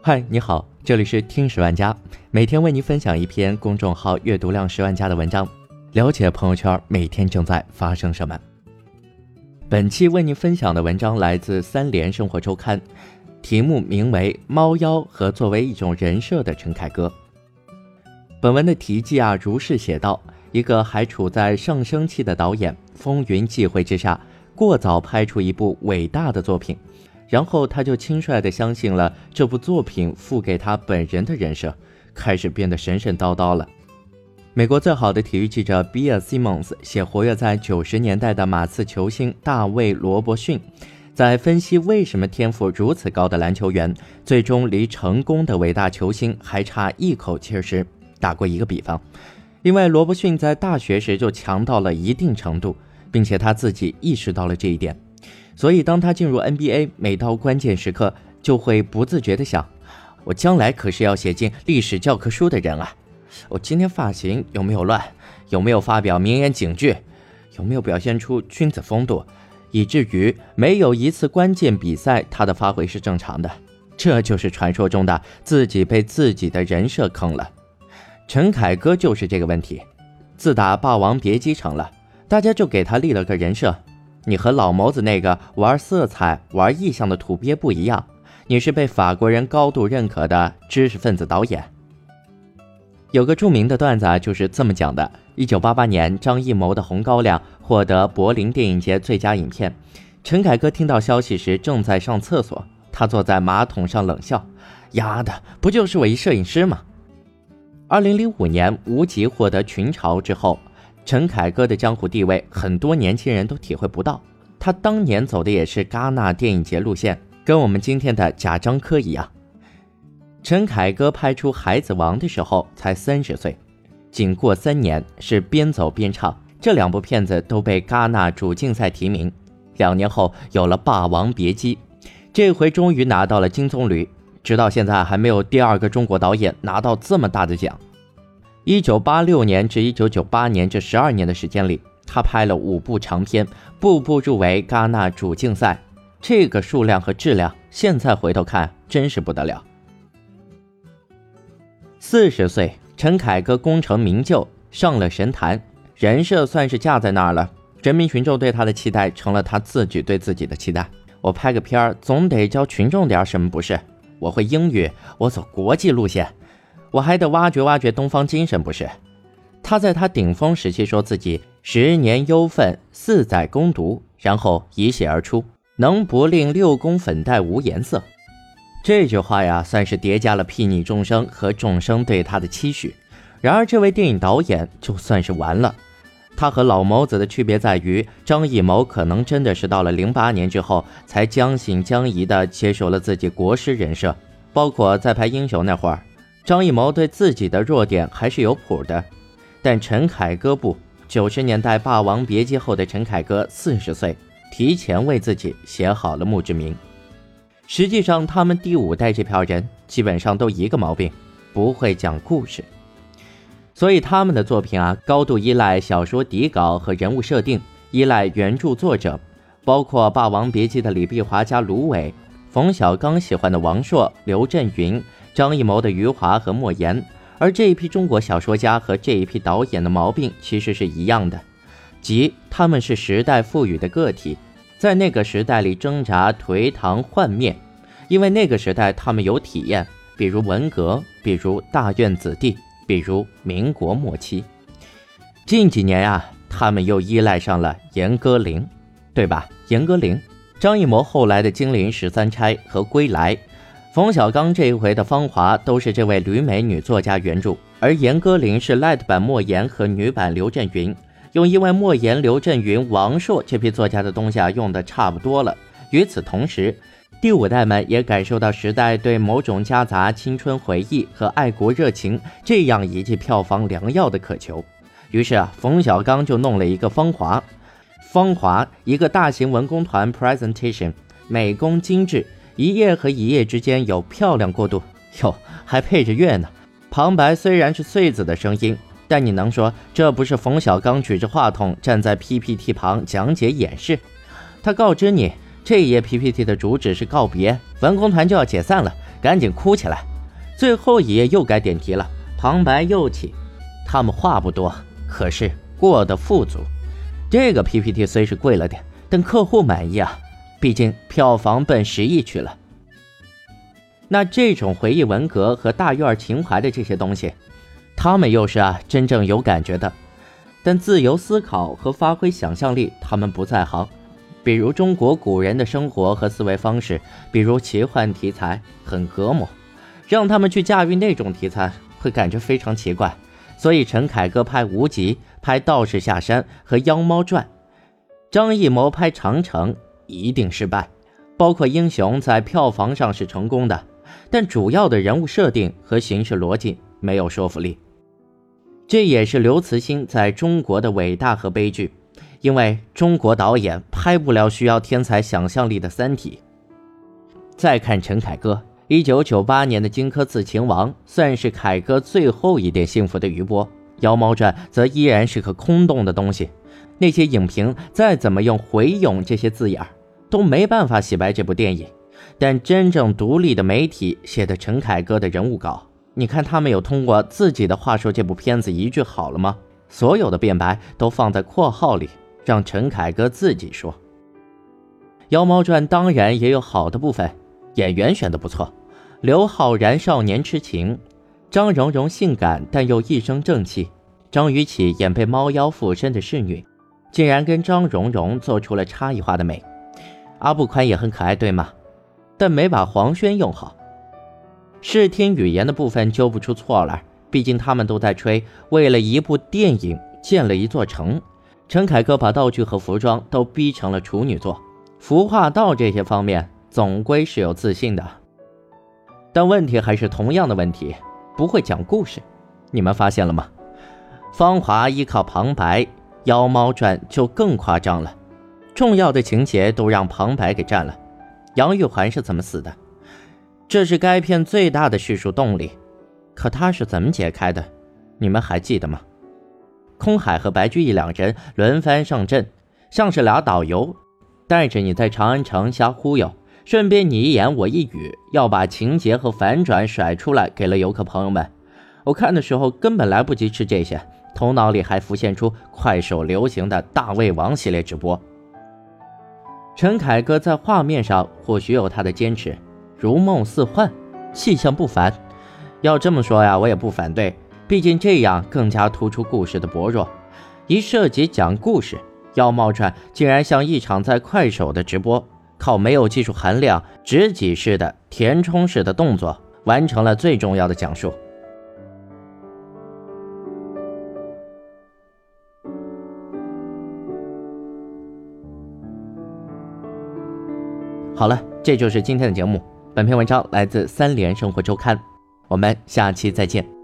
嗨，你好，这里是听十万加，每天为您分享一篇公众号阅读量十万加的文章，了解朋友圈每天正在发生什么。本期为您分享的文章来自三联生活周刊，题目名为《猫妖和作为一种人设的陈凯歌》。本文的题记啊，如是写道：一个还处在上升期的导演，风云际会之下，过早拍出一部伟大的作品。然后他就轻率地相信了这部作品赋给他本人的人设，开始变得神神叨叨了。美国最好的体育记者比尔·西蒙斯写活跃在九十年代的马刺球星大卫·罗伯逊，在分析为什么天赋如此高的篮球员最终离成功的伟大球星还差一口气时，打过一个比方：因为罗伯逊在大学时就强到了一定程度，并且他自己意识到了这一点。所以，当他进入 NBA，每到关键时刻，就会不自觉地想：我将来可是要写进历史教科书的人啊！我今天发型有没有乱？有没有发表名言警句？有没有表现出君子风度？以至于没有一次关键比赛他的发挥是正常的。这就是传说中的自己被自己的人设坑了。陈凯歌就是这个问题。自打《霸王别姬》成了，大家就给他立了个人设。你和老谋子那个玩色彩、玩意象的土鳖不一样，你是被法国人高度认可的知识分子导演。有个著名的段子啊，就是这么讲的：一九八八年，张艺谋的《红高粱》获得柏林电影节最佳影片。陈凯歌听到消息时正在上厕所，他坐在马桶上冷笑：“丫的，不就是我一摄影师吗？”二零零五年，无极获得群嘲之后。陈凯歌的江湖地位，很多年轻人都体会不到。他当年走的也是戛纳电影节路线，跟我们今天的贾樟柯一样。陈凯歌拍出《孩子王》的时候才三十岁，仅过三年是边走边唱，这两部片子都被戛纳主竞赛提名。两年后有了《霸王别姬》，这回终于拿到了金棕榈，直到现在还没有第二个中国导演拿到这么大的奖。一九八六年至一九九八年这十二年的时间里，他拍了五部长片，步步入围戛纳主竞赛。这个数量和质量，现在回头看真是不得了。四十岁，陈凯歌功成名就，上了神坛，人设算是架在那儿了。人民群众对他的期待，成了他自己对自己的期待。我拍个片儿，总得教群众点什么不是？我会英语，我走国际路线。我还得挖掘挖掘东方精神，不是？他在他顶峰时期说自己十年忧愤，四载攻读，然后一泻而出，能不令六宫粉黛无颜色？这句话呀，算是叠加了睥睨众生和众生对他的期许。然而，这位电影导演就算是完了。他和老谋子的区别在于，张艺谋可能真的是到了零八年之后，才将信将疑的接受了自己国师人设，包括在拍《英雄》那会儿。张艺谋对自己的弱点还是有谱的，但陈凯歌不。九十年代《霸王别姬》后的陈凯歌四十岁，提前为自己写好了墓志铭。实际上，他们第五代这票人基本上都一个毛病，不会讲故事。所以他们的作品啊，高度依赖小说底稿和人物设定，依赖原著作者，包括《霸王别姬》的李碧华加芦苇，冯小刚喜欢的王朔、刘震云。张艺谋的余华和莫言，而这一批中国小说家和这一批导演的毛病其实是一样的，即他们是时代赋予的个体，在那个时代里挣扎颓唐幻灭，因为那个时代他们有体验，比如文革，比如大院子弟，比如民国末期。近几年呀，他们又依赖上了严歌苓，对吧？严歌苓，张艺谋后来的《金陵十三钗》和《归来》。冯小刚这一回的《芳华》都是这位旅美女作家原著，而严歌苓是 light 版莫言和女版刘震云，用因为莫言、刘震云、王朔这批作家的东西啊用的差不多了。与此同时，第五代们也感受到时代对某种夹杂青春回忆和爱国热情这样一剂票房良药的渴求，于是啊，冯小刚就弄了一个《芳华》，《芳华》一个大型文工团 presentation，美工精致。一页和一页之间有漂亮过渡，哟，还配着乐呢。旁白虽然是穗子的声音，但你能说这不是冯小刚举着话筒站在 PPT 旁讲解演示？他告知你这一页 PPT 的主旨是告别，文工团就要解散了，赶紧哭起来。最后一页又该点题了，旁白又起。他们话不多，可是过得富足。这个 PPT 虽是贵了点，但客户满意啊，毕竟票房奔十亿去了。那这种回忆文革和大院情怀的这些东西，他们又是啊真正有感觉的。但自由思考和发挥想象力，他们不在行。比如中国古人的生活和思维方式，比如奇幻题材，很隔膜，让他们去驾驭那种题材，会感觉非常奇怪。所以陈凯歌拍《无极》、拍《道士下山》和《妖猫传》，张艺谋拍《长城》一定失败。包括《英雄》在票房上是成功的，但主要的人物设定和形式逻辑没有说服力。这也是刘慈欣在中国的伟大和悲剧。因为中国导演拍不了需要天才想象力的《三体》。再看陈凯歌，一九九八年的《荆轲刺秦王》算是凯歌最后一点幸福的余波，《妖猫传》则依然是个空洞的东西。那些影评再怎么用回勇这些字眼儿，都没办法洗白这部电影。但真正独立的媒体写的陈凯歌的人物稿，你看他们有通过自己的话说这部片子一句好了吗？所有的辩白都放在括号里。让陈凯歌自己说，《妖猫传》当然也有好的部分，演员选的不错。刘昊然少年痴情，张荣荣性感但又一身正气。张雨绮演被猫妖附身的侍女，竟然跟张荣荣做出了差异化的美。阿布宽也很可爱，对吗？但没把黄轩用好。视听语言的部分揪不出错来，毕竟他们都在吹，为了一部电影建了一座城。陈凯歌把道具和服装都逼成了处女座，服化道这些方面总归是有自信的，但问题还是同样的问题，不会讲故事。你们发现了吗？芳华依靠旁白，《妖猫传》就更夸张了，重要的情节都让旁白给占了。杨玉环是怎么死的？这是该片最大的叙述动力，可他是怎么解开的？你们还记得吗？空海和白居易两人轮番上阵，像是俩导游，带着你在长安城瞎忽悠，顺便你一言我一语，要把情节和反转甩出来给了游客朋友们。我看的时候根本来不及吃这些，头脑里还浮现出快手流行的大胃王系列直播。陈凯歌在画面上或许有他的坚持，如梦似幻，气象不凡。要这么说呀，我也不反对。毕竟这样更加突出故事的薄弱。一涉及讲故事，《妖猫传》竟然像一场在快手的直播，靠没有技术含量、直挤式的填充式的动作，完成了最重要的讲述。好了，这就是今天的节目。本篇文章来自三联生活周刊，我们下期再见。